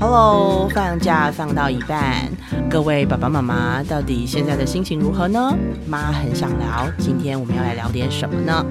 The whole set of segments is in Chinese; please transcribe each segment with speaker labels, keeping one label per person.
Speaker 1: Hello，放假放到一半，各位爸爸妈妈到底现在的心情如何呢？妈很想聊，今天我们要来聊点什么呢？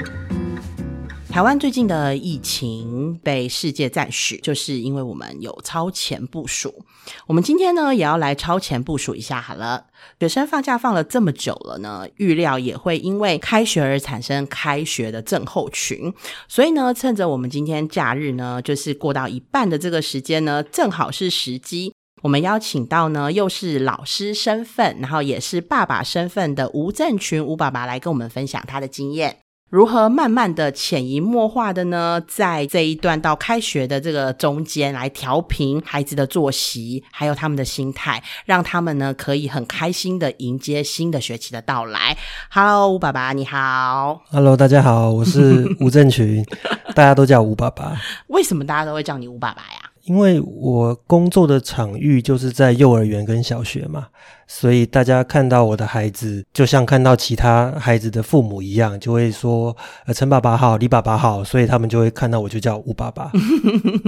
Speaker 1: 台湾最近的疫情被世界赞许，就是因为我们有超前部署。我们今天呢，也要来超前部署一下好了。学生放假放了这么久了呢，预料也会因为开学而产生开学的症候群。所以呢，趁着我们今天假日呢，就是过到一半的这个时间呢，正好是时机。我们邀请到呢，又是老师身份，然后也是爸爸身份的吴正群吴爸爸来跟我们分享他的经验。如何慢慢的潜移默化的呢，在这一段到开学的这个中间来调平孩子的作息，还有他们的心态，让他们呢可以很开心的迎接新的学期的到来。Hello，吴爸爸你好。
Speaker 2: Hello，大家好，我是吴正群，大家都叫吴爸爸。
Speaker 1: 为什么大家都会叫你吴爸爸呀？
Speaker 2: 因为我工作的场域就是在幼儿园跟小学嘛，所以大家看到我的孩子，就像看到其他孩子的父母一样，就会说：“呃，陈爸爸好，李爸爸好。”所以他们就会看到我就叫吴爸爸。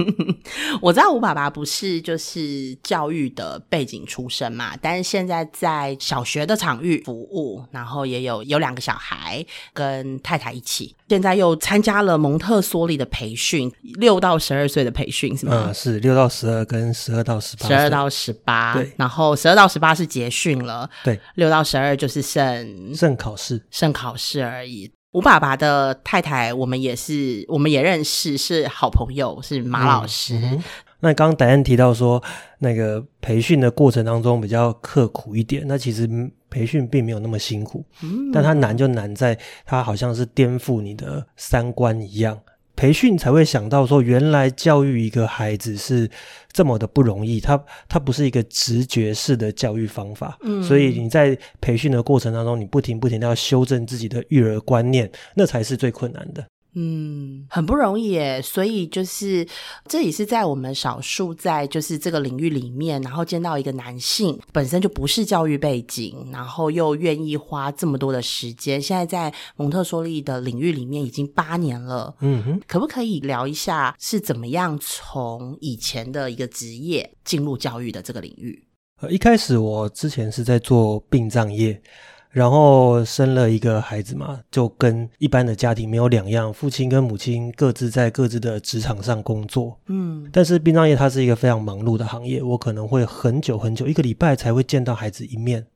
Speaker 1: 我知道吴爸爸不是就是教育的背景出身嘛，但是现在在小学的场域服务，然后也有有两个小孩跟太太一起，现在又参加了蒙特梭利的培训，六到十二岁的培训是吗？
Speaker 2: 嗯，是六到十二跟十二到十八。
Speaker 1: 十二到十八，
Speaker 2: 对
Speaker 1: 然后十二到十八是结训了，
Speaker 2: 对，
Speaker 1: 六到十二就是剩
Speaker 2: 剩考试。
Speaker 1: 剩考试而已。吴爸爸的太太，我们也是，我们也认识，是好朋友，是马老师。
Speaker 2: 嗯那刚刚戴安提到说，那个培训的过程当中比较刻苦一点，那其实嗯培训并没有那么辛苦，
Speaker 1: 嗯
Speaker 2: 但它难就难在它好像是颠覆你的三观一样。培训才会想到说，原来教育一个孩子是这么的不容易，它它不是一个直觉式的教育方法，
Speaker 1: 嗯
Speaker 2: 所以你在培训的过程当中，你不停不停的要修正自己的育儿观念，那才是最困难的。
Speaker 1: 嗯，很不容易耶。所以就是这也是在我们少数在就是这个领域里面，然后见到一个男性本身就不是教育背景，然后又愿意花这么多的时间，现在在蒙特梭利的领域里面已经八年了。
Speaker 2: 嗯哼。
Speaker 1: 可不可以聊一下是怎么样从以前的一个职业进入教育的这个领域？
Speaker 2: 呃，一开始我之前是在做殡葬业，然后生了一个孩子嘛，就跟一般的家庭没有两样，父亲跟母亲各自在各自的职场上工作。
Speaker 1: 嗯
Speaker 2: 但是殡葬业它是一个非常忙碌的行业，我可能会很久很久，一个礼拜才会见到孩子一面。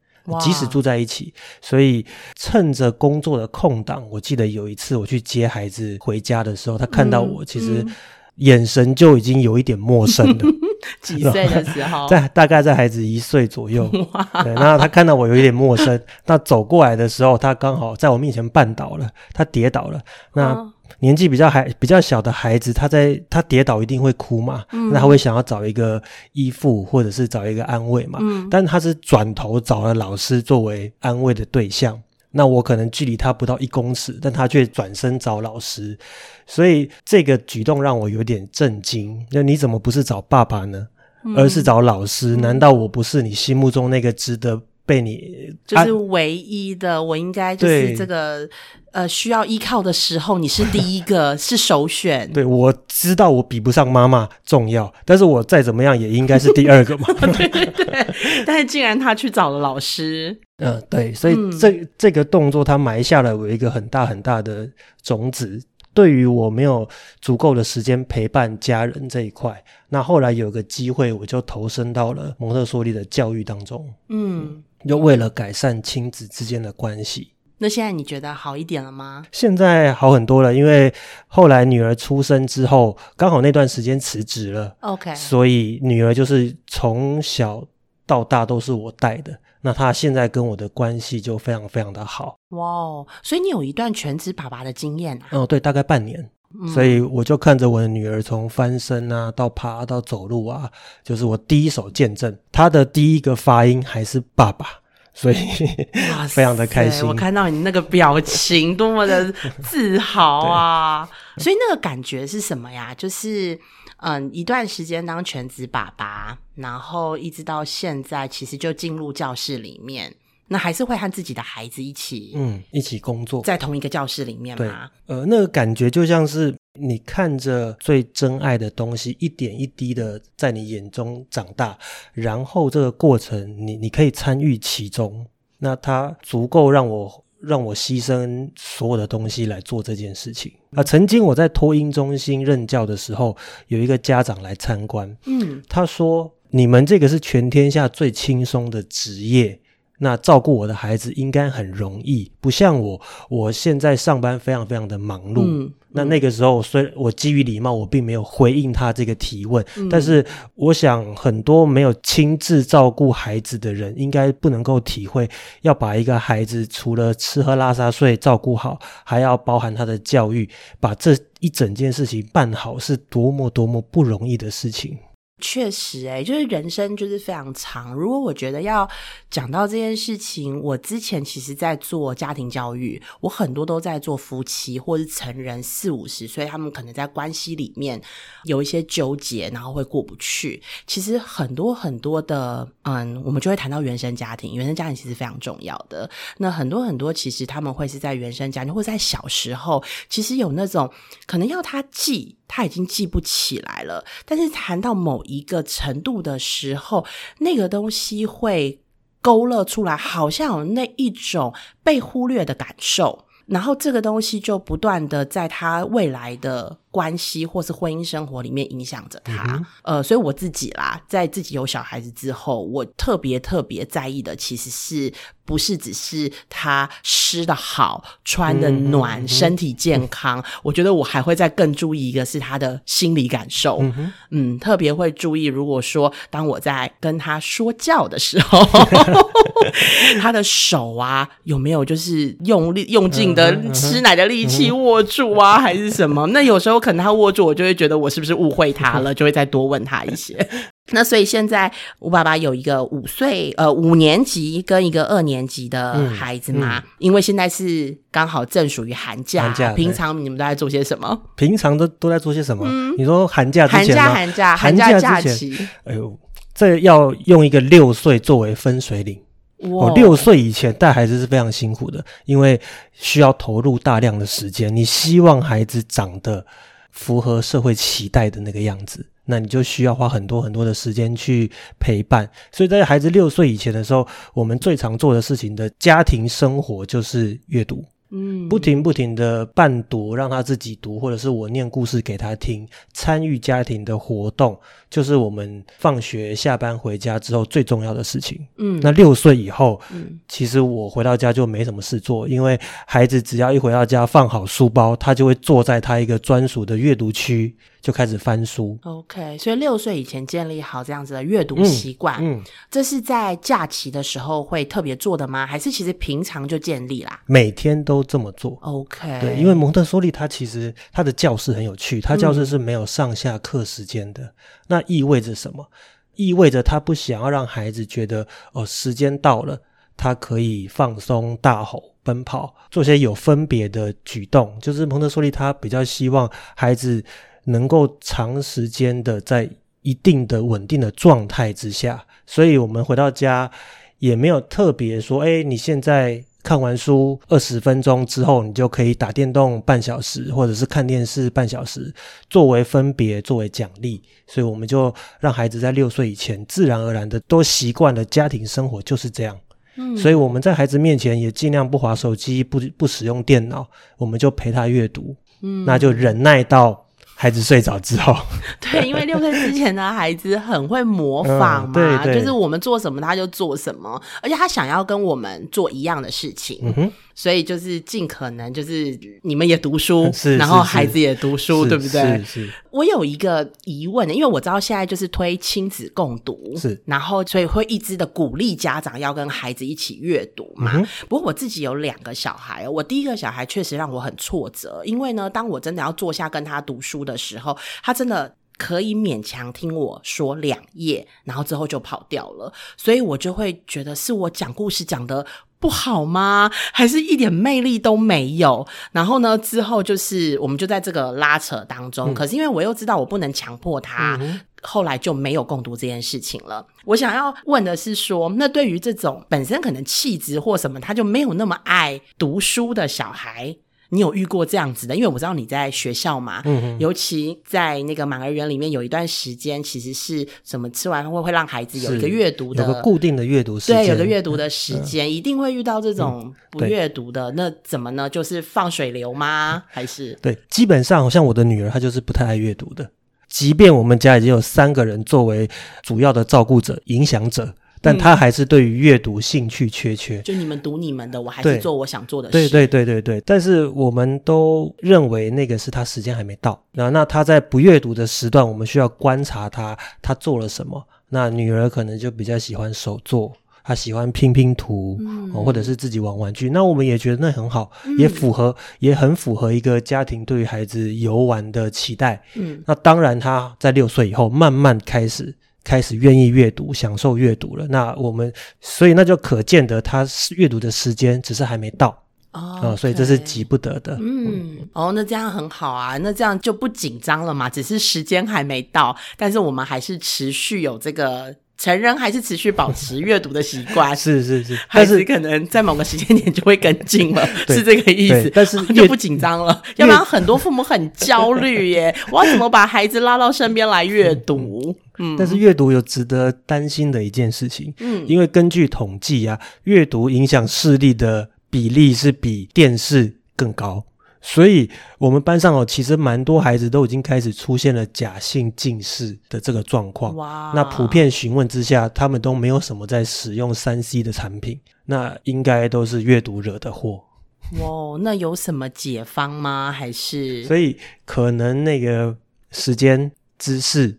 Speaker 2: 即使住在一起，所以趁着工作的空档，我记得有一次我去接孩子回家的时候，他看到我，其实
Speaker 1: 嗯
Speaker 2: 眼神就已经有一点陌生了。
Speaker 1: 几岁的时候？
Speaker 2: 在大概在孩子一岁左右，对，那他看到我有一点陌生，那走过来的时候，他刚好在我面前绊倒了，他跌倒了。那
Speaker 1: 嗯
Speaker 2: 年纪比较还比较小的孩子，他在他跌倒一定会哭嘛，
Speaker 1: 嗯
Speaker 2: 那他会想要找一个依附或者是找一个安慰嘛，
Speaker 1: 嗯
Speaker 2: 但他是转头找了老师作为安慰的对象。那我可能距离他不到一公尺，但他却转身找老师，所以这个举动让我有点震惊。那你怎么不是找爸爸呢？
Speaker 1: 嗯
Speaker 2: 而是找老师？难道我不是你心目中那个值得被你
Speaker 1: 就是唯一的，我应该就是这个呃需要依靠的时候，你是第一个，是首选。
Speaker 2: 对，我知道我比不上妈妈重要，但是我再怎么样也应该是第二个嘛。
Speaker 1: 对对对但是竟然他去找了老师，
Speaker 2: 嗯，对，所以
Speaker 1: 嗯
Speaker 2: 这、这个动作他埋下了我一个很大很大的种子。对于我没有足够的时间陪伴家人这一块，那后来有个机会，我就投身到了蒙特梭利的教育当中，
Speaker 1: 嗯，
Speaker 2: 就为了改善亲子之间的关系。
Speaker 1: 那现在你觉得好一点了吗？
Speaker 2: 现在好很多了，因为后来女儿出生之后，刚好那段时间辞职了
Speaker 1: ，OK，
Speaker 2: 所以女儿就是从小到大都是我带的。那她现在跟我的关系就非常非常的好。
Speaker 1: 哇哦，所以你有一段全职爸爸的经验啊。
Speaker 2: 哦，对，大概半年。
Speaker 1: 嗯
Speaker 2: 所以我就看着我的女儿从翻身啊，到爬到走路啊，就是我第一手见证。她的第一个发音还是爸爸，所以
Speaker 1: 哇
Speaker 2: 非常的开心
Speaker 1: 我看到你那个表情，多么的自豪啊！所以那个感觉是什么呀？就是嗯，一段时间当全职爸爸，然后一直到现在，其实就进入教室里面，那还是会和自己的孩子一起
Speaker 2: 嗯，一起工作。
Speaker 1: 在同一个教室里面
Speaker 2: 对
Speaker 1: 吗？，
Speaker 2: 呃，那个感觉就像是你看着最珍爱的东西一点一滴的在你眼中长大，然后这个过程你你可以参与其中，那它足够让我让我牺牲所有的东西来做这件事情。啊，曾经我在托婴中心任教的时候，有一个家长来参观，
Speaker 1: 嗯，
Speaker 2: 他说：“你们这个是全天下最轻松的职业。”那照顾我的孩子应该很容易，不像我，我现在上班非常非常的忙碌。
Speaker 1: 嗯
Speaker 2: 那那个时候，虽然我基于礼貌，我并没有回应他这个提问，
Speaker 1: 嗯
Speaker 2: 但是我想很多没有亲自照顾孩子的人，应该不能够体会，要把一个孩子除了吃喝拉撒睡照顾好，还要包含他的教育，把这一整件事情办好，是多么多么不容易的事情。
Speaker 1: 确实、欸，就是人生就是非常长。如果我觉得要讲到这件事情，我之前其实在做家庭教育，我很多都在做夫妻或是成人四五十岁，他们可能在关系里面有一些纠结，然后会过不去。其实很多很多的，嗯，我们就会谈到原生家庭，原生家庭其实非常重要的。那很多很多，其实他们会是在原生家庭或者在小时候，其实有那种可能要他记。他已经记不起来了，但是谈到某一个程度的时候，那个东西会勾勒出来，好像有那一种被忽略的感受，然后这个东西就不断的在他未来的关系或是婚姻生活里面影响着他。呃，所以我自己啦，在自己有小孩子之后，我特别特别在意的，其实是不是只是他吃的好、穿的暖、身体健康？我觉得我还会再更注意一个是他的心理感受。嗯特别会注意，如果说当我在跟他说教的时候，他的手啊有没有就是用力用尽的吃奶的力气握住啊，还是什么？那有时候可能他握住，我就会觉得我是不是误会他了，就会再多问他一些。那所以现在我爸爸有一个五岁呃五年级跟一个二年级的孩子嘛，因为现在是刚好正属于寒假，
Speaker 2: 寒假
Speaker 1: 平常你们都在做些什么？
Speaker 2: 平常都都在做些什么？你说寒假
Speaker 1: 寒假？寒假
Speaker 2: 寒
Speaker 1: 假假期，
Speaker 2: 哎呦，这要用一个六岁作为分水岭。
Speaker 1: 哇
Speaker 2: 哦，六岁以前带孩子是非常辛苦的，因为需要投入大量的时间。你希望孩子长得符合社会期待的那个样子，那你就需要花很多很多的时间去陪伴。所以在孩子六岁以前的时候，我们最常做的事情的家庭生活就是阅读。
Speaker 1: 嗯。
Speaker 2: 不停不停的伴读，让他自己读，或者是我念故事给他听，参与家庭的活动，就是我们放学下班回家之后最重要的事情。
Speaker 1: 嗯。
Speaker 2: 那六岁以后，
Speaker 1: 嗯。
Speaker 2: 其实我回到家就没什么事做，因为孩子只要一回到家放好书包，他就会坐在他一个专属的阅读区，就开始翻书。
Speaker 1: OK，所以六岁以前建立好这样子的阅读习惯，
Speaker 2: 嗯，
Speaker 1: 这是在假期的时候会特别做的吗？还是其实平常就建立啦
Speaker 2: 每天都这么做。
Speaker 1: ？OK，
Speaker 2: 对，因为蒙特梭利他其实他的教室很有趣，他教室是没有上下课时间的。那意味着什么？意味着他不想要让孩子觉得哦，时间到了，他可以放松、大吼、奔跑，做些有分别的举动。就是蒙特梭利他比较希望孩子能够长时间的在一定的稳定的状态之下，所以我们回到家也没有特别说，哎，你现在看完书二十分钟之后，你就可以打电动半小时，或者是看电视半小时，作为分别，作为奖励。所以我们就让孩子在六岁以前，自然而然的都习惯了家庭生活就是这样。
Speaker 1: 嗯。
Speaker 2: 所以我们在孩子面前也尽量不划手机，不不使用电脑，我们就陪他阅读，
Speaker 1: 嗯。
Speaker 2: 那就忍耐到孩子睡着之后。
Speaker 1: 对，因为六岁之前的 孩子很会模仿嘛，
Speaker 2: 嗯对对
Speaker 1: 就是我们做什么他就做什么，而且他想要跟我们做一样的事情，所以就是尽可能就是你们也读书，
Speaker 2: 是
Speaker 1: 然后孩子也读书，对不对？
Speaker 2: 是是
Speaker 1: 我有一个疑问，因为我知道现在就是推亲子共读，
Speaker 2: 是
Speaker 1: 然后所以会一直的鼓励家长要跟孩子一起阅读嘛。
Speaker 2: 嗯
Speaker 1: 不过我自己有两个小孩，我第一个小孩确实让我很挫折，因为呢，当我真的要坐下跟他读书的时候，他真的。可以勉强听我说两页，然后之后就跑掉了，所以我就会觉得是我讲故事讲的不好吗？还是一点魅力都没有？然后呢，之后就是我们就在这个拉扯当中，可是因为我又知道我不能强迫他，后来就没有共读这件事情了。我想要问的是说，那对于这种本身可能气质或什么他就没有那么爱读书的小孩，你有遇过这样子的？因为我知道你在学校嘛，
Speaker 2: 嗯
Speaker 1: 尤其在那个满儿园里面有一段时间，其实是什么吃完会会让孩子有一个阅读的
Speaker 2: 有个固定的阅读时间，
Speaker 1: 对，有个阅读的时间，一定会遇到这种不阅读的。那怎么呢？就是放水流吗？还是
Speaker 2: 对，基本上好像我的女儿，她就是不太爱阅读的。即便我们家已经有三个人作为主要的照顾者、影响者，但他还是对于阅读兴趣缺缺。
Speaker 1: 就你们读你们的，我还是做我想做的事。
Speaker 2: 对对对对对，但是我们都认为那个是他时间还没到。那那他在不阅读的时段，我们需要观察他他做了什么。那女儿可能就比较喜欢手作，她喜欢拼拼图，
Speaker 1: 嗯
Speaker 2: 哦或者是自己玩玩具。那我们也觉得那很好，也符合也很符合一个家庭对于孩子游玩的期待。
Speaker 1: 嗯，
Speaker 2: 那当然，他在六岁以后慢慢开始开始愿意阅读，享受阅读了。那我们所以那就可见得他是阅读的时间只是还没到。
Speaker 1: 哦
Speaker 2: 啊、所以这是急不得的。
Speaker 1: 嗯，哦，那这样很好啊，那这样就不紧张了嘛，只是时间还没到，但是我们还是持续有这个成人还是持续保持阅读的习惯。
Speaker 2: 是 是是，
Speaker 1: 孩
Speaker 2: 但是
Speaker 1: 子可能在某个时间点就会跟进了，是这个意思。
Speaker 2: 但是
Speaker 1: 就不紧张了，要不然很多父母很焦虑耶，我要怎么把孩子拉到身边来阅读？嗯
Speaker 2: 但是阅读有值得担心的一件事情，
Speaker 1: 嗯，
Speaker 2: 因为根据统计啊，阅读影响视力的比例是比电视更高。所以，我们班上哦，其实蛮多孩子都已经开始出现了假性近视的这个状况。
Speaker 1: 哇，
Speaker 2: 那普遍询问之下，他们都没有什么在使用三 C 的产品，那应该都是阅读惹的祸。
Speaker 1: 哇，那有什么解方吗？还是
Speaker 2: 所以可能那个时间、知识、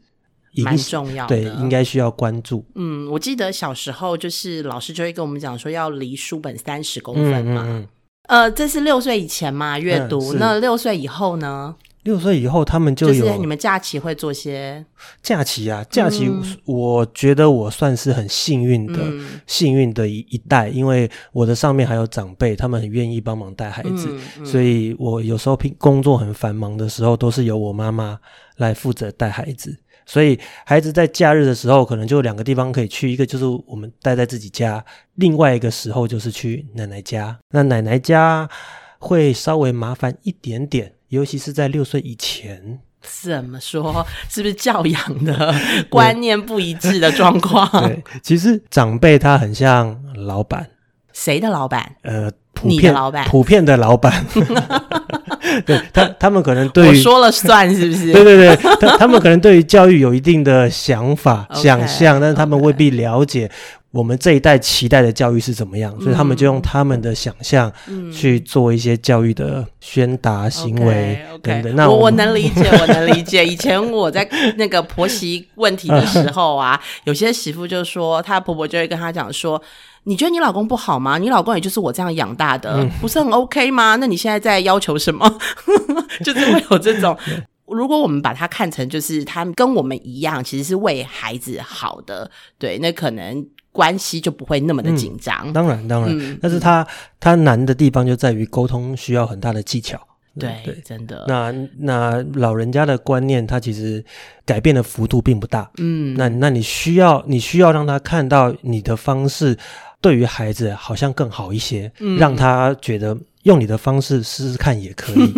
Speaker 2: 影
Speaker 1: 蛮重要的？
Speaker 2: 对，应该需要关注。
Speaker 1: 嗯，我记得小时候就是老师就会跟我们讲说要离书本三十公分嘛。
Speaker 2: 嗯，
Speaker 1: 呃，这是六岁以前嘛阅读，
Speaker 2: 嗯
Speaker 1: 那六岁以后呢？
Speaker 2: 六岁以后他们就有
Speaker 1: 就
Speaker 2: 有
Speaker 1: 是你们假期会做些
Speaker 2: 假期啊，假期
Speaker 1: 嗯，
Speaker 2: 我觉得我算是很幸运的，
Speaker 1: 嗯。
Speaker 2: 幸运的一一代，因为我的上面还有长辈，他们很愿意帮忙带孩子，
Speaker 1: 嗯嗯。
Speaker 2: 所以我有时候拼工作很繁忙的时候，都是由我妈妈来负责带孩子。所以孩子在假日的时候，可能就两个地方可以去，一个就是我们待在自己家，另外一个时候就是去奶奶家。那奶奶家会稍微麻烦一点点，尤其是在六岁以前。
Speaker 1: 怎么说？是不是教养的观念不一致的状况？
Speaker 2: 对，其实长辈他很像老板，
Speaker 1: 谁的老板？
Speaker 2: 呃，普
Speaker 1: 你的
Speaker 2: 遍
Speaker 1: 老板
Speaker 2: 普遍的老板，对他他们可能对于
Speaker 1: 我说了算，是不是？
Speaker 2: 对对对，他他们可能对于教育有一定的想法、想象，但是他们未必了解我们这一代期待的教育是怎么样，所以他们就用他们的想象
Speaker 1: 嗯
Speaker 2: 去做一些教育的宣达行为等等。那
Speaker 1: 我我能理解，我能理解。以前我在那个婆媳问题的时候啊，有些媳妇就说，她婆婆就会跟她讲说。你觉得你老公不好吗？你老公也就是我这样养大的，
Speaker 2: 嗯
Speaker 1: 不是很 OK 吗？那你现在在要求什么？就是会有这种。如果我们把它看成就是他跟我们一样，其实是为孩子好的，对，那可能关系就不会那么的紧张。
Speaker 2: 当然当然，
Speaker 1: 嗯
Speaker 2: 但是他他难的地方就在于沟通需要很大的技巧。
Speaker 1: 对，
Speaker 2: 对。
Speaker 1: 真的，
Speaker 2: 那那老人家的观念，他其实改变的幅度并不大。
Speaker 1: 嗯，
Speaker 2: 那那你需要你需要让他看到你的方式对于孩子好像更好一些，
Speaker 1: 嗯
Speaker 2: 让他觉得用你的方式试试看也可以。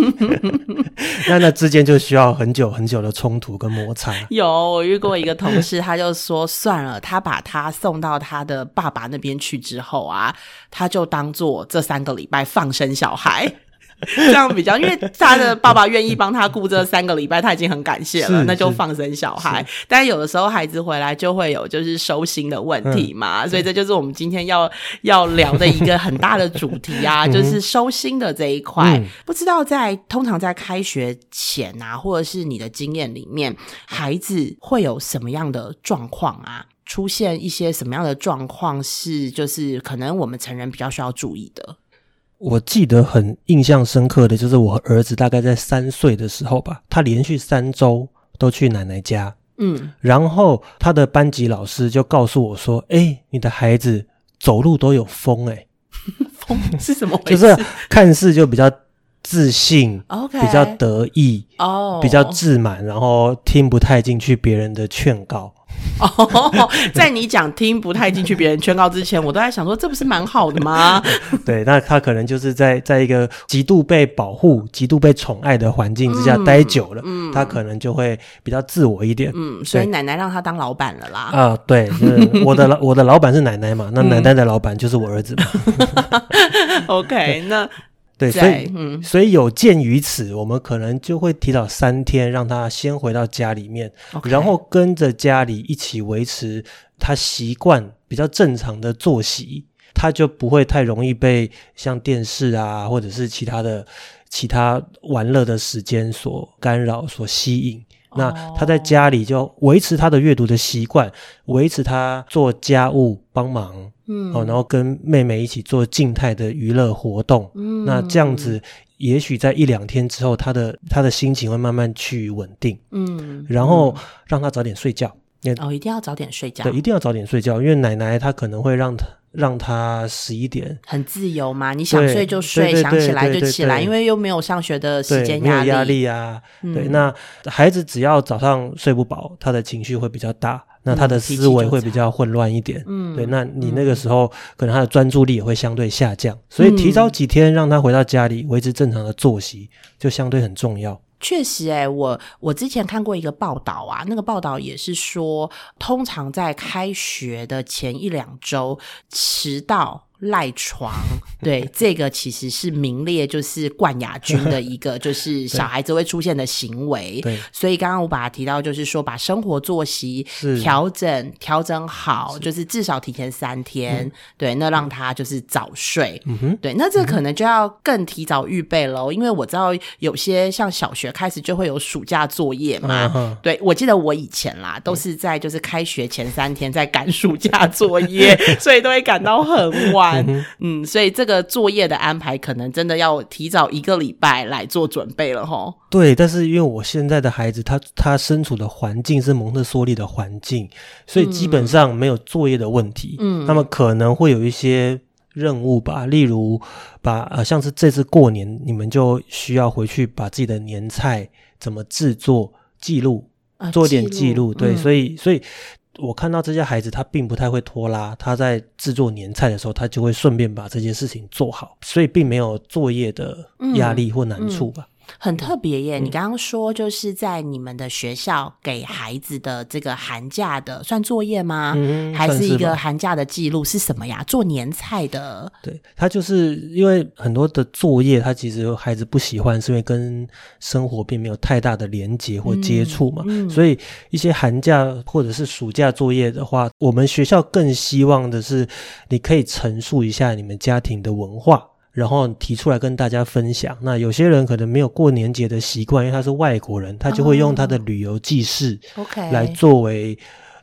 Speaker 2: 那那之间就需要很久很久的冲突跟摩擦。
Speaker 1: 有，我遇过一个同事，他就说算了，他把他送到他的爸爸那边去之后啊，他就当做这三个礼拜放生小孩。这样比较，因为他的爸爸愿意帮他顾这三个礼拜，他已经很感谢了，那就放生小孩。但有的时候孩子回来就会有就是收心的问题嘛，
Speaker 2: 嗯
Speaker 1: 所以这就是我们今天要要聊的一个很大的主题啊，就是收心的这一块。
Speaker 2: 嗯
Speaker 1: 不知道在通常在开学前啊，或者是你的经验里面，孩子会有什么样的状况啊？出现一些什么样的状况是就是可能我们成人比较需要注意的？
Speaker 2: 我记得很印象深刻的就是我儿子大概在三岁的时候吧，他连续三周都去奶奶家，
Speaker 1: 嗯，
Speaker 2: 然后他的班级老师就告诉我说：“哎，你的孩子走路都有风、诶
Speaker 1: 风？是怎么回事？
Speaker 2: 就是看似就比较自信
Speaker 1: ，OK。
Speaker 2: 比较得意，
Speaker 1: 哦，
Speaker 2: 比较自满，然后听不太进去别人的劝告。
Speaker 1: 哦，在你讲听不太进去别人劝告之前，我都在想说，这不是蛮好的吗？
Speaker 2: 对，那他可能就是在在一个极度被保护、极度被宠爱的环境之下待久了，嗯，他可能就会比较自我一点，
Speaker 1: 嗯，所以奶奶让他当老板了啦。
Speaker 2: 啊，对，就是我的老 我的老板是奶奶嘛，那奶奶的老板就是我儿子嘛。
Speaker 1: OK，那
Speaker 2: 对，所以
Speaker 1: 嗯
Speaker 2: 所以有鉴于此，我们可能就会提早三天，让他先回到家里面然后跟着家里一起维持他习惯比较正常的作息，他就不会太容易被像电视啊或者是其他的其他玩乐的时间所干扰、所吸引。那他在家里就维持他的阅读的习惯，维持他做家务帮忙，
Speaker 1: 嗯
Speaker 2: 哦，然后跟妹妹一起做静态的娱乐活动。
Speaker 1: 嗯
Speaker 2: 那这样子，也许在一两天之后，他的他的心情会慢慢趋于稳定，
Speaker 1: 嗯，
Speaker 2: 然后让他早点睡觉。也
Speaker 1: 哦，一定要早点睡觉
Speaker 2: 对，，一定要早点睡觉，因为奶奶她可能会让她让她十一点。
Speaker 1: 很自由嘛，你想睡就睡，想起来就起来，因为又没有上学的时，间
Speaker 2: 压力压
Speaker 1: 力。
Speaker 2: 力啊。对，
Speaker 1: 嗯
Speaker 2: 那孩子只要早上睡不饱，他的情绪会比较大，那他的思维会比较混乱一点。
Speaker 1: 嗯
Speaker 2: 对，那你那个时候可能他的专注力也会相对下降，所以提
Speaker 1: 嗯
Speaker 2: 早几天让他回到家里维持正常的作息，就相对很重要。
Speaker 1: 确实、欸，我我之前看过一个报道啊，那个报道也是说，通常在开学的前一两周迟到。赖床，对这个其实是名列就是冠亚军的一个，就是小孩子会出现的行为。
Speaker 2: 对，
Speaker 1: 所以刚刚我把它提到，就是说把生活作息调整调整好，就是至少提前三天，对，那让他就是早睡。
Speaker 2: 嗯哼，
Speaker 1: 对，那这可能就要更提早预备喽，因为我知道有些像小学开始就会有暑假作业嘛。
Speaker 2: 嗯，
Speaker 1: 对，我记得我以前啦，都是在就是开学前三天在赶暑假作业，所以都会赶到很晚。嗯，所以这个作业的安排可能真的要提早一个礼拜来做准备了吼。
Speaker 2: 对，但是因为我现在的孩子，他他身处的环境是蒙特梭利的环境，所以基本上没有作业的问题。
Speaker 1: 嗯
Speaker 2: 那么可能会有一些任务吧，例如把呃，像是这次过年，你们就需要回去把自己的年菜怎么制作记录，
Speaker 1: 啊
Speaker 2: 做一点记录。对，
Speaker 1: 嗯
Speaker 2: 所以所以。我看到这些孩子，他并不太会拖拉。他在制作年菜的时候，他就会顺便把这件事情做好，所以并没有作业的压力或难处吧。
Speaker 1: 很特别
Speaker 2: 嗯
Speaker 1: 耶！你刚刚说就是在你们的学校给孩子的这个寒假的算作业吗？
Speaker 2: 嗯
Speaker 1: 还是一个寒假的记录是什么呀？做年菜的，
Speaker 2: 对他就是因为很多的作业，他其实孩子不喜欢，是因为跟生活并没有太大的连接或接触嘛。所以一些寒假或者是暑假作业的话，我们学校更希望的是，你可以陈述一下你们家庭的文化。然后提出来跟大家分享。那有些人可能没有过年节的习惯，因为他是外国人，他就会用他的旅游记事
Speaker 1: OK
Speaker 2: 来作为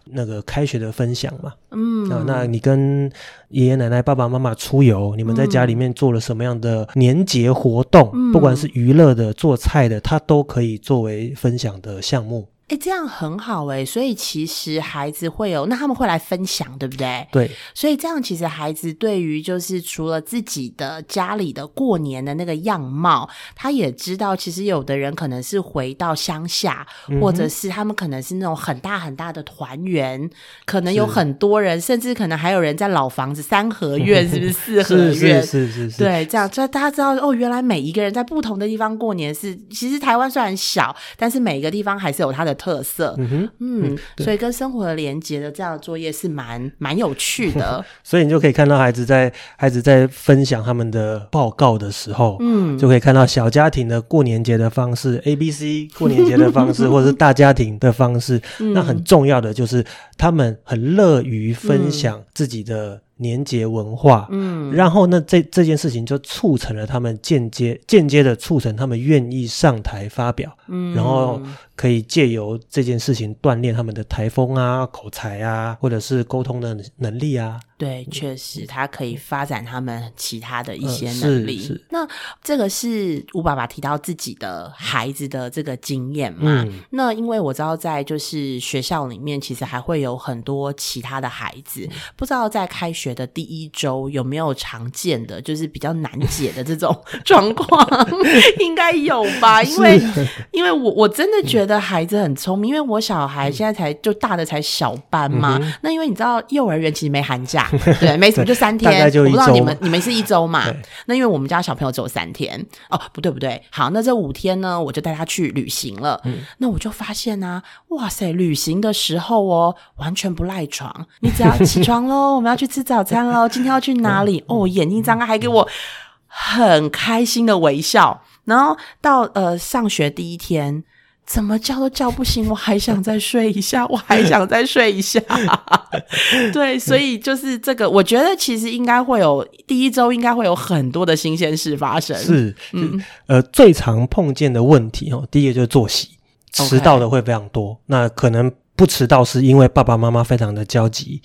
Speaker 2: 那个开学的分享嘛。
Speaker 1: 嗯
Speaker 2: 啊，那你跟爷爷奶奶、爸爸妈妈出游，你们在家里面做了什么样的年节活动？
Speaker 1: 嗯
Speaker 2: 不管是娱乐的、做菜的，他都可以作为分享的项目。
Speaker 1: 哎，这样很好哎，所以其实孩子会有，那他们会来分享，对不对？
Speaker 2: 对，
Speaker 1: 所以这样，其实孩子对于就是除了自己的家里的过年的那个样貌，他也知道，其实有的人可能是回到乡下，
Speaker 2: 嗯
Speaker 1: 或者是他们可能是那种很大很大的团圆，可能有很多人，甚至可能还有人在老房子三合院，是不是四合院？
Speaker 2: 是是是是，
Speaker 1: 对，这样，就大家知道哦，原来每一个人在不同的地方过年是，其实台湾虽然小，但是每一个地方还是有它的特色。
Speaker 2: 嗯哼，
Speaker 1: 嗯，所以跟生活的连接的这样的作业是蛮蛮有趣的。
Speaker 2: 所以你就可以看到孩子在孩子在分享他们的报告的时候，
Speaker 1: 嗯，
Speaker 2: 就可以看到小家庭的过年节的方式，A、B、C 过年节的方式，或者是大家庭的方式。
Speaker 1: 嗯
Speaker 2: 那很重要的就是他们很乐于分享自己的年节文化。
Speaker 1: 嗯
Speaker 2: 然后呢，这这件事情就促成了他们间接间接的促成他们愿意上台发表，
Speaker 1: 嗯
Speaker 2: 然后可以借由这件事情锻炼他们的台风啊、口才啊，或者是沟通的能力啊。
Speaker 1: 对，确实，他可以发展他们其他的一些
Speaker 2: 呃
Speaker 1: 能力。
Speaker 2: 是是
Speaker 1: 那这个是吴爸爸提到自己的孩子的这个经验嘛？
Speaker 2: 嗯
Speaker 1: 那因为我知道，在就是学校里面，其实还会有很多其他的孩子，不知道在开学学的第一周有没有常见的，就是比较难解的这种 状况？应该有吧？因为 因为我我真的觉得孩子很聪明，因为我小孩现在才就大的才小班嘛。那因为你知道幼儿园其实没寒假，对，没什么，就三天。我不知道你们你们是一周嘛？那因为我们家小朋友只有三天哦，不对不对，好，那这五天呢，我就带他去旅行了。那我就发现呢，哇塞，旅行的时候哦，完全不赖床，你只要起床喽，我们要去吃早餐喽，今天要去哪里？哦，眼睛张开还给我很开心的微笑。然后到呃上学第一天，怎么叫都叫不醒，我还想再睡一下，我还想再睡一下。对，所以就是这个，我觉得其实应该会有第一周应该会有很多的新鲜事发生。
Speaker 2: 是，嗯，呃，最常碰见的问题哦，第一个就是作息，迟到的会非常多。那可能不迟到是因为爸爸妈妈非常的焦急。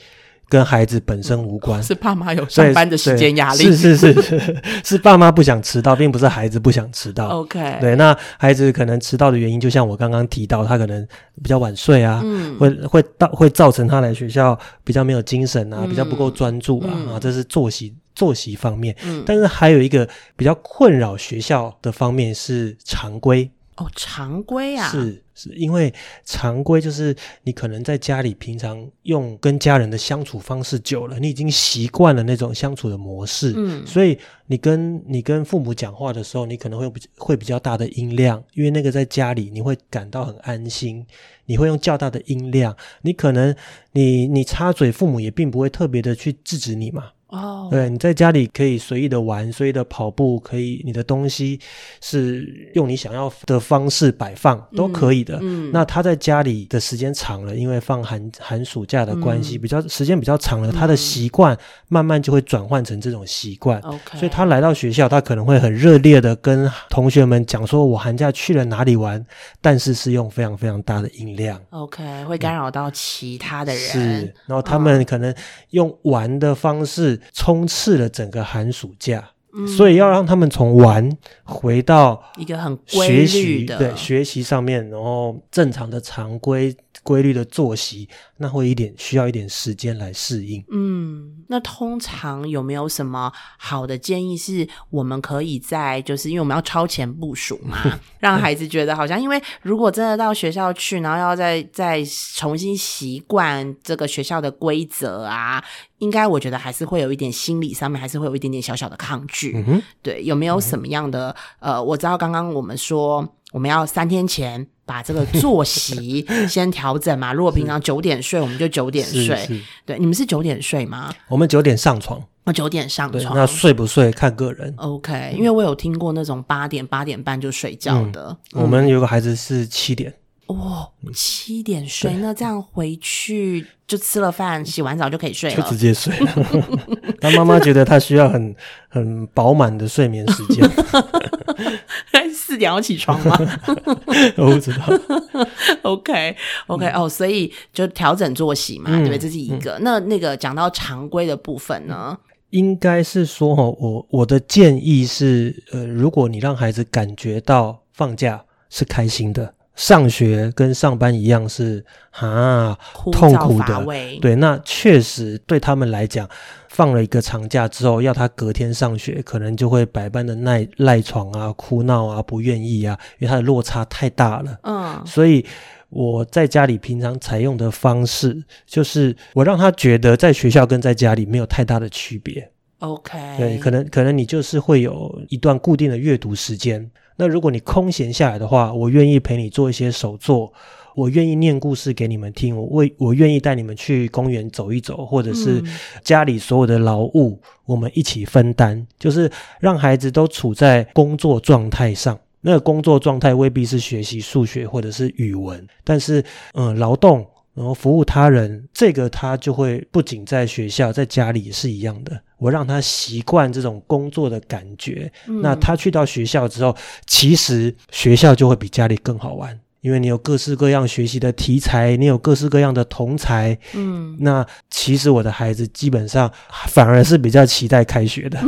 Speaker 2: 跟孩子本身无关，
Speaker 1: 是爸妈有上班的时间压力。
Speaker 2: 是是是，是爸妈不想迟到，并不是孩子不想迟到。
Speaker 1: OK，
Speaker 2: 对，那孩子可能迟到的原因，就像我刚刚提到，他可能比较晚睡啊，会会到会造成他来学校比较没有精神啊，比较不够专注啊，啊，这是作息作息方面。嗯，但是还有一个比较困扰学校的方面是常规。
Speaker 1: 哦，常规啊，
Speaker 2: 是是因为常规就是你可能在家里平常用跟家人的相处方式久了，你已经习惯了那种相处的模式，嗯，所以你跟你跟父母讲话的时候，你可能会比会比较大的音量，因为那个在家里你会感到很安心，你会用较大的音量，你可能你你插嘴，父母也并不会特别的去制止你嘛。哦，对，你在家里可以随意的玩，随意的跑步，可以你的东西是用你想要的方式摆放，都可以的。嗯，那他在家里的时间长了，因为放寒寒暑假的关系，比较时间比较长了，他的习惯慢慢就会转换成这种习惯。
Speaker 1: OK，
Speaker 2: 所以他来到学校，他可能会很热烈的跟同学们讲说：“我寒假去了哪里玩。”但是是用非常非常大的音量。
Speaker 1: OK，会干扰到其他的人。
Speaker 2: 是，然后他们可能用玩的方式。冲刺了整个寒暑假，所以要让他们从玩回到
Speaker 1: 一个很
Speaker 2: 学习的学习上面，然后正常的常规规律的作息，那会一点需要一点时间来适应。
Speaker 1: 嗯，那通常有没有什么好的建议是我们可以在就是因为我们要超前部署嘛，让孩子觉得好像因为如果真的到学校去，然后要再再重新习惯这个学校的规则啊。应该我觉得还是会有一点心理上面还是会有一点点小小的抗拒，对，有没有什么样的呃？我知道刚刚我们说我们要三天前把这个作息 先调整嘛，如果平常九点睡，我们就九点睡。对，你们是九点睡吗？
Speaker 2: 我们九点上床，
Speaker 1: 我九点上床。
Speaker 2: 那睡不睡看个人。
Speaker 1: OK，因为我有听过那种八点八点半就睡觉的。
Speaker 2: 我们有个孩子是七点。
Speaker 1: 哇，七点睡，那这样回去就吃了饭、洗完澡就可以睡
Speaker 2: 了，就直接睡了。他妈妈觉得他需要很 很饱满的睡眠时间。
Speaker 1: 四点要起床吗？
Speaker 2: 我不知道。
Speaker 1: OK，OK，哦，所以就调整作息嘛，对不对？这是一个。那那个讲到常规的部分呢？
Speaker 2: 应该是说，哈，我我的建议是，呃，如果你让孩子感觉到放假是开心的。上学跟上班一样是啊，痛苦的。对，那确实对他们来讲，放了一个长假之后，要他隔天上学，可能就会百般的赖赖床啊、哭闹啊、不愿意啊，因为他的落差太大了。嗯，所以我在家里平常采用的方式，就是我让他觉得在学校跟在家里没有太大的区别。
Speaker 1: OK，
Speaker 2: 对，可能可能你就是会有一段固定的阅读时间。那如果你空闲下来的话，我愿意陪你做一些手作，我愿意念故事给你们听，我为我愿意带你们去公园走一走，或者是家里所有的劳务，我们一起分担，就是让孩子都处在工作状态上。那个工作状态未必是学习数学或者是语文，但是嗯，劳动。然后服务他人，这个他就会不仅在学校，在家里也是一样的。我让他习惯这种工作的感觉，那他去到学校之后，其实学校就会比家里更好玩，因为你有各式各样学习的题材，你有各式各样的同才。嗯，那其实我的孩子基本上反而是比较期待开学的。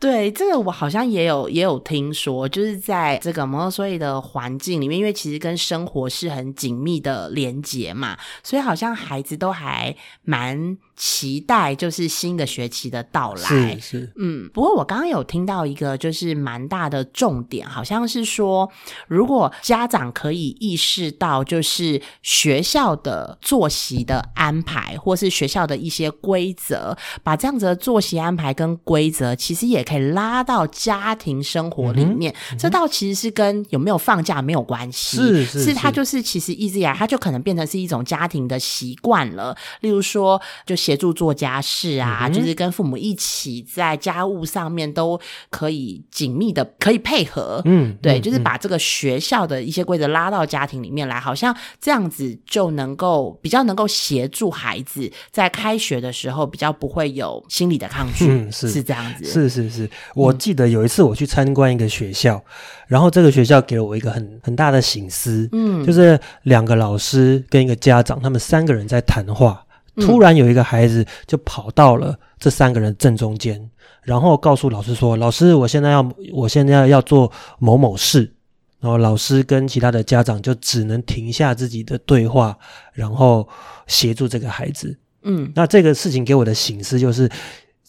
Speaker 1: 对，这个我好像也有也有听说，就是在这个摩托所以的环境里面，因为其实跟生活是很紧密的连结嘛，所以好像孩子都还蛮期待，就是新的学期的到来。
Speaker 2: 是是，
Speaker 1: 嗯，不过我刚刚有听到一个就是蛮大的重点，好像是说，如果家长可以意识到，就是学校的作息的安排，或是学校的一些规则，把这样子的作息安排跟规则，其实也可以拉到家庭生活里面。这倒其实是跟有没有放假没有关系，
Speaker 2: 是是
Speaker 1: 是它就是其实一直以来，它就可能变成是一种家庭的习惯了。例如说，就协助做家事啊，
Speaker 2: 嗯
Speaker 1: 就是跟父母一起在家务上面都可以紧密的可以配合。
Speaker 2: 嗯，
Speaker 1: 对，
Speaker 2: 嗯
Speaker 1: 就是把这个学校的一些规则拉到家庭里面来，好像这样子就能够比较能够协助孩子在开学的时候比较不会有心理的抗拒，
Speaker 2: 嗯是。
Speaker 1: 是这样子，
Speaker 2: 是是是，我记得有一次我去参观一个学校，然后这个学校给了我一个很很大的醒思，
Speaker 1: 嗯，
Speaker 2: 就是两个老师跟一个家长，他们三个人在谈话，
Speaker 1: 嗯
Speaker 2: 突然有一个孩子就跑到了这三个人正中间，然后告诉老师说：“老师，我现在要我现在要做某某事。”然后老师跟其他的家长就只能停下自己的对话，然后协助这个孩子。
Speaker 1: 嗯
Speaker 2: 那这个事情给我的醒思就是，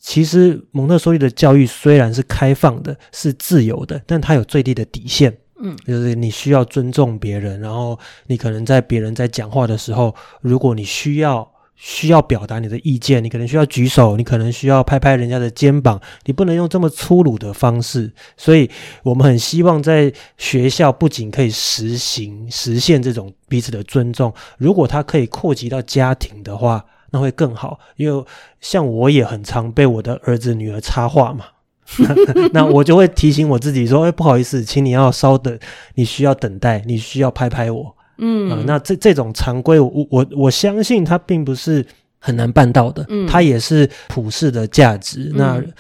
Speaker 2: 其实蒙特梭利的教育虽然是开放的，是自由的，但它有最低的底线。
Speaker 1: 嗯，
Speaker 2: 就是你需要尊重别人，然后你可能在别人在讲话的时候，如果你需要需要表达你的意见，你可能需要举手，你可能需要拍拍人家的肩膀，你不能用这么粗鲁的方式。所以我们很希望在学校不仅可以实行实现这种彼此的尊重，如果它可以扩及到家庭的话，那会更好。因为像我也很常被我的儿子女儿插话嘛。那我就会提醒我自己说：“哎，不好意思，请你要稍等，你需要等待，你需要拍拍我。”
Speaker 1: 嗯
Speaker 2: 啊、那这这种常规，我我我相信它并不是很难办到的，
Speaker 1: 嗯
Speaker 2: 它也是普世的价值。那
Speaker 1: 嗯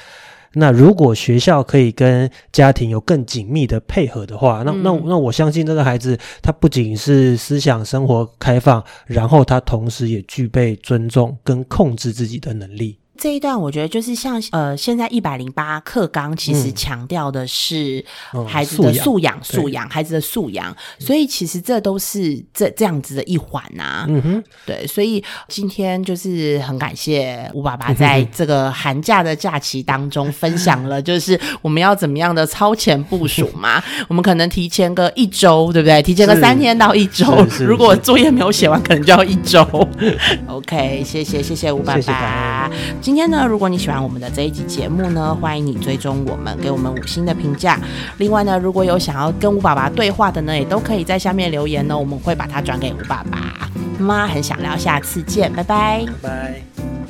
Speaker 2: 那如果学校可以跟家庭有更紧密的配合的话，那那
Speaker 1: 嗯
Speaker 2: 那我相信这个孩子他不仅是思想生活开放，然后他同时也具备尊重跟控制自己的能力。
Speaker 1: 这一段我觉得就是像呃，现在一百零八课纲其实
Speaker 2: 嗯
Speaker 1: 强调的是
Speaker 2: 嗯
Speaker 1: 孩子的
Speaker 2: 素
Speaker 1: 素养、
Speaker 2: 对
Speaker 1: 素养、孩子的素养，所以其实这都是这这样子的一环呐、
Speaker 2: 嗯哼，
Speaker 1: 对，所以今天就是很感谢吴爸爸 在这个寒假的假期当中分享了，就是我们要怎么样的超前部署嘛。我们可能提前个一周，对不对？提前个三天到一周如果作业没有写完，可能就要一周。OK，谢谢谢谢吴爸
Speaker 2: 谢谢
Speaker 1: 爸
Speaker 2: 感。
Speaker 1: 今天呢，如果你喜欢我们的这一集节目呢，欢迎你追踪我们，给我们五星的评价。另外呢，如果有想要跟吴爸爸对话的呢，也都可以在下面留言呢，我们会把它转给吴爸爸。妈很想聊，下次见，拜。
Speaker 2: 拜拜。